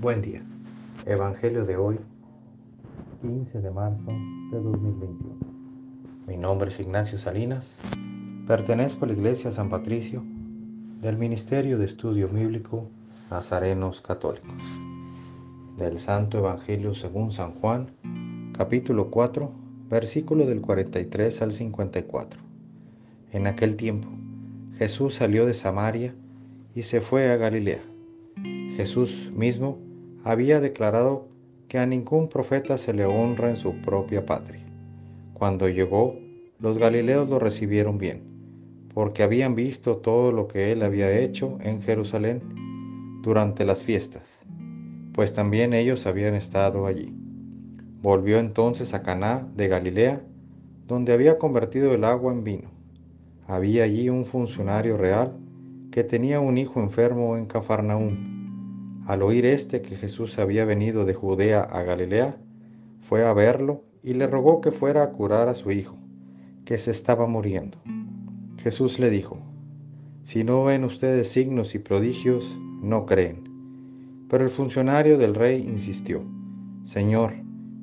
Buen día. Evangelio de hoy, 15 de marzo de 2021. Mi nombre es Ignacio Salinas. Pertenezco a la Iglesia San Patricio del Ministerio de Estudio Bíblico Nazarenos Católicos. Del Santo Evangelio según San Juan, capítulo 4, versículo del 43 al 54. En aquel tiempo, Jesús salió de Samaria y se fue a Galilea. Jesús mismo había declarado que a ningún profeta se le honra en su propia patria. Cuando llegó, los galileos lo recibieron bien, porque habían visto todo lo que él había hecho en Jerusalén durante las fiestas, pues también ellos habían estado allí. Volvió entonces a Caná de Galilea, donde había convertido el agua en vino. Había allí un funcionario real que tenía un hijo enfermo en Cafarnaúm. Al oír éste que Jesús había venido de Judea a Galilea, fue a verlo y le rogó que fuera a curar a su hijo, que se estaba muriendo. Jesús le dijo, Si no ven ustedes signos y prodigios, no creen. Pero el funcionario del rey insistió, Señor,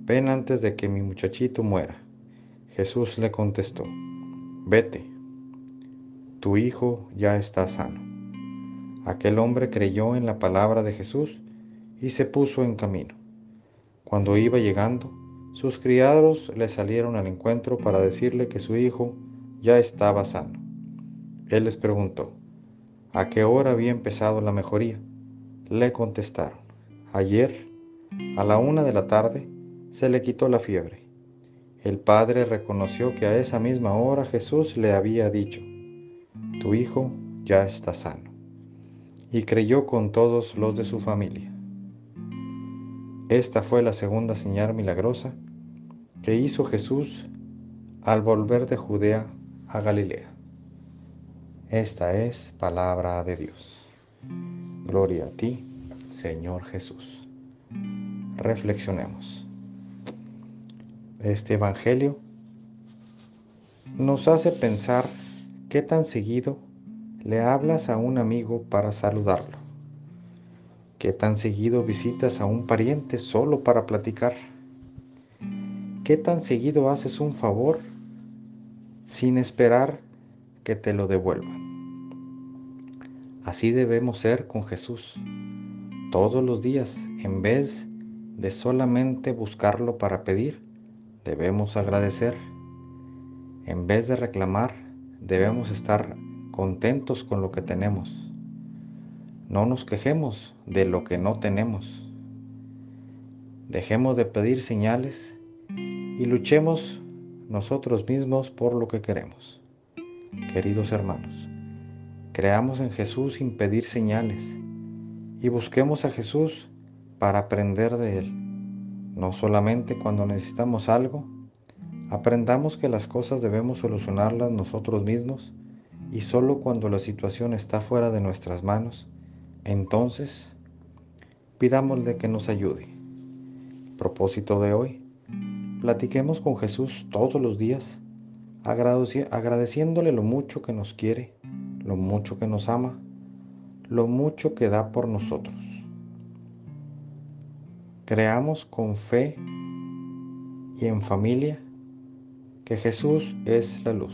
ven antes de que mi muchachito muera. Jesús le contestó, Vete, tu hijo ya está sano. Aquel hombre creyó en la palabra de Jesús y se puso en camino. Cuando iba llegando, sus criados le salieron al encuentro para decirle que su hijo ya estaba sano. Él les preguntó, ¿a qué hora había empezado la mejoría? Le contestaron, ayer, a la una de la tarde, se le quitó la fiebre. El padre reconoció que a esa misma hora Jesús le había dicho, tu hijo ya está sano. Y creyó con todos los de su familia. Esta fue la segunda señal milagrosa que hizo Jesús al volver de Judea a Galilea. Esta es palabra de Dios. Gloria a ti, Señor Jesús. Reflexionemos. Este Evangelio nos hace pensar ¿Qué tan seguido le hablas a un amigo para saludarlo? ¿Qué tan seguido visitas a un pariente solo para platicar? ¿Qué tan seguido haces un favor sin esperar que te lo devuelvan? Así debemos ser con Jesús todos los días, en vez de solamente buscarlo para pedir, debemos agradecer. En vez de reclamar, debemos estar contentos con lo que tenemos. No nos quejemos de lo que no tenemos. Dejemos de pedir señales y luchemos nosotros mismos por lo que queremos. Queridos hermanos, creamos en Jesús sin pedir señales y busquemos a Jesús para aprender de Él, no solamente cuando necesitamos algo, Aprendamos que las cosas debemos solucionarlas nosotros mismos y solo cuando la situación está fuera de nuestras manos, entonces pidámosle que nos ayude. Propósito de hoy, platiquemos con Jesús todos los días, agradeciéndole lo mucho que nos quiere, lo mucho que nos ama, lo mucho que da por nosotros. Creamos con fe y en familia que Jesús es la luz.